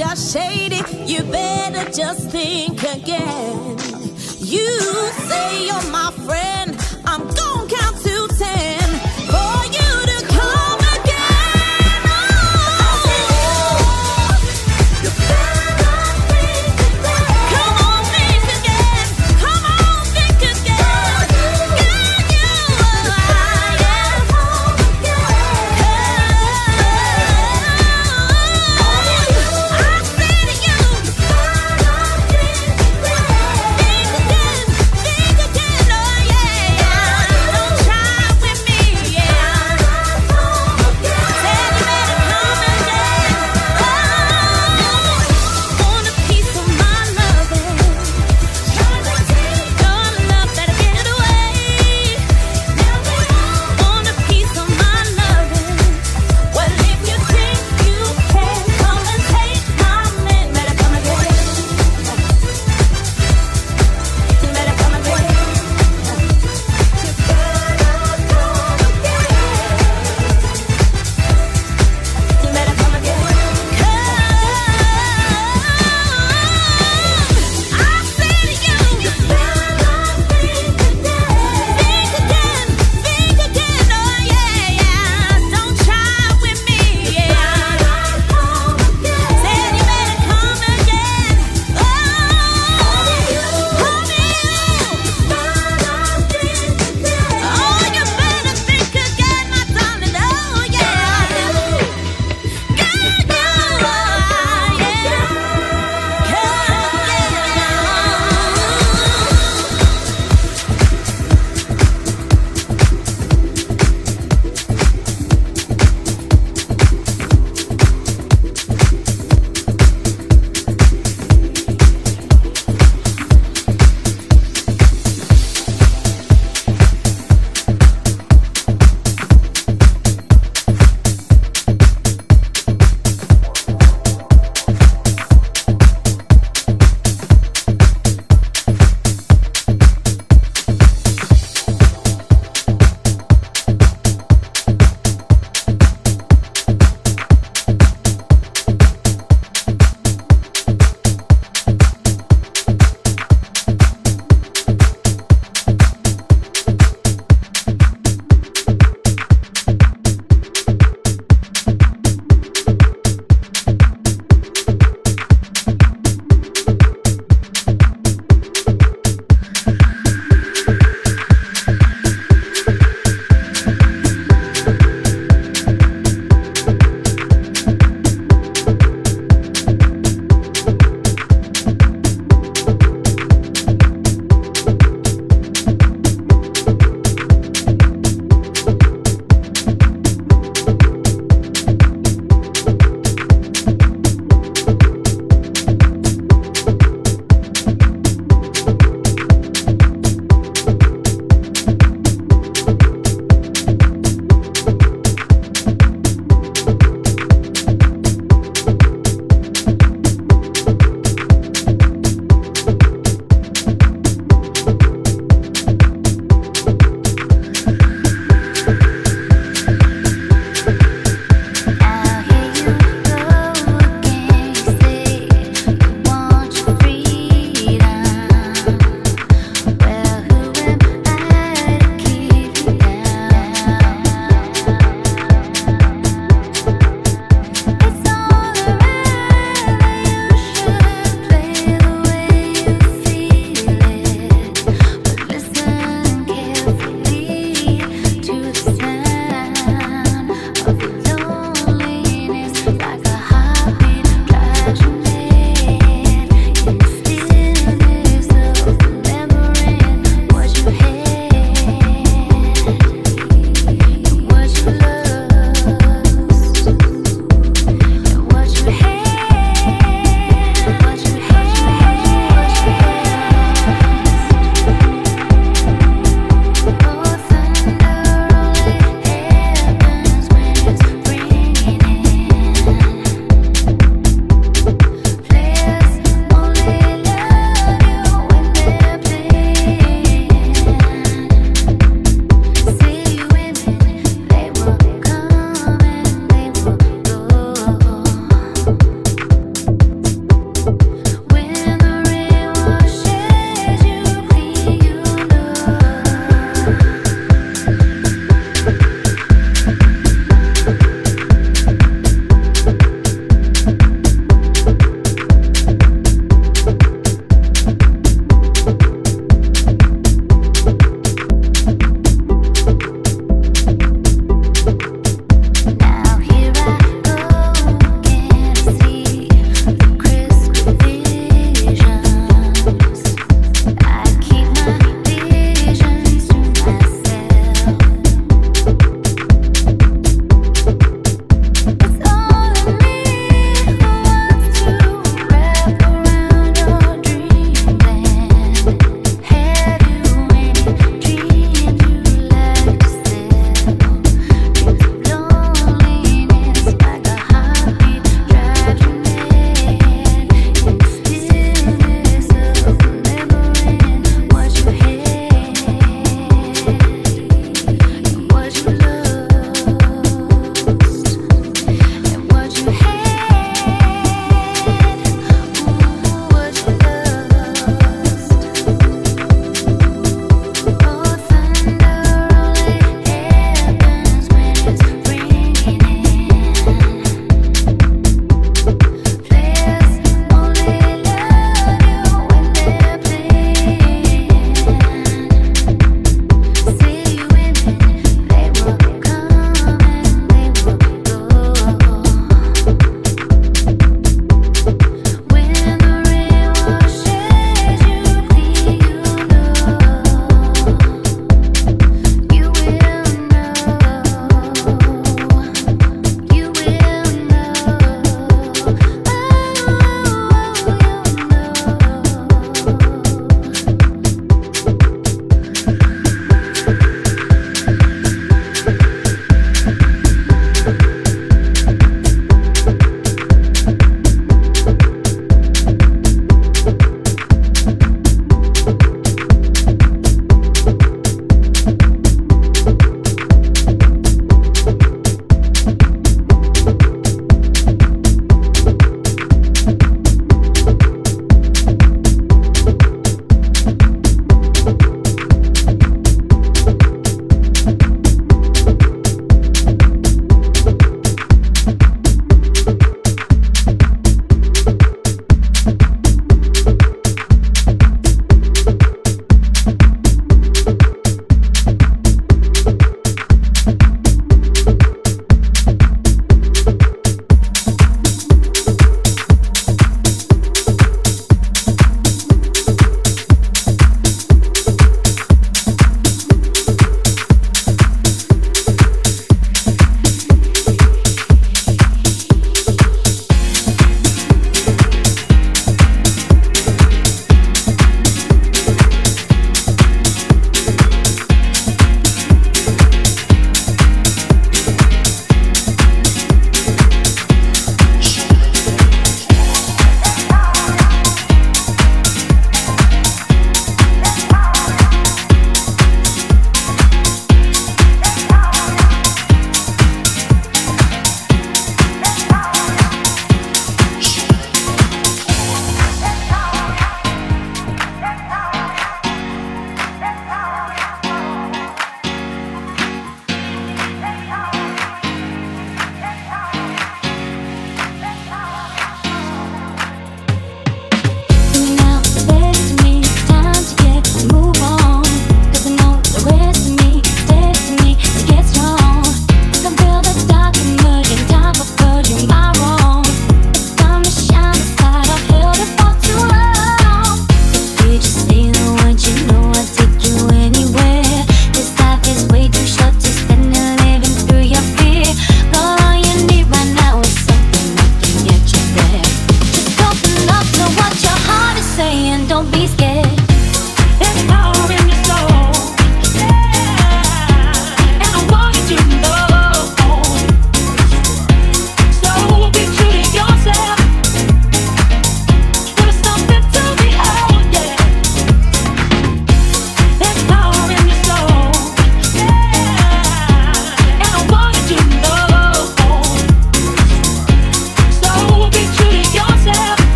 just shady, you better just think again. You say you're my